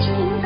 You.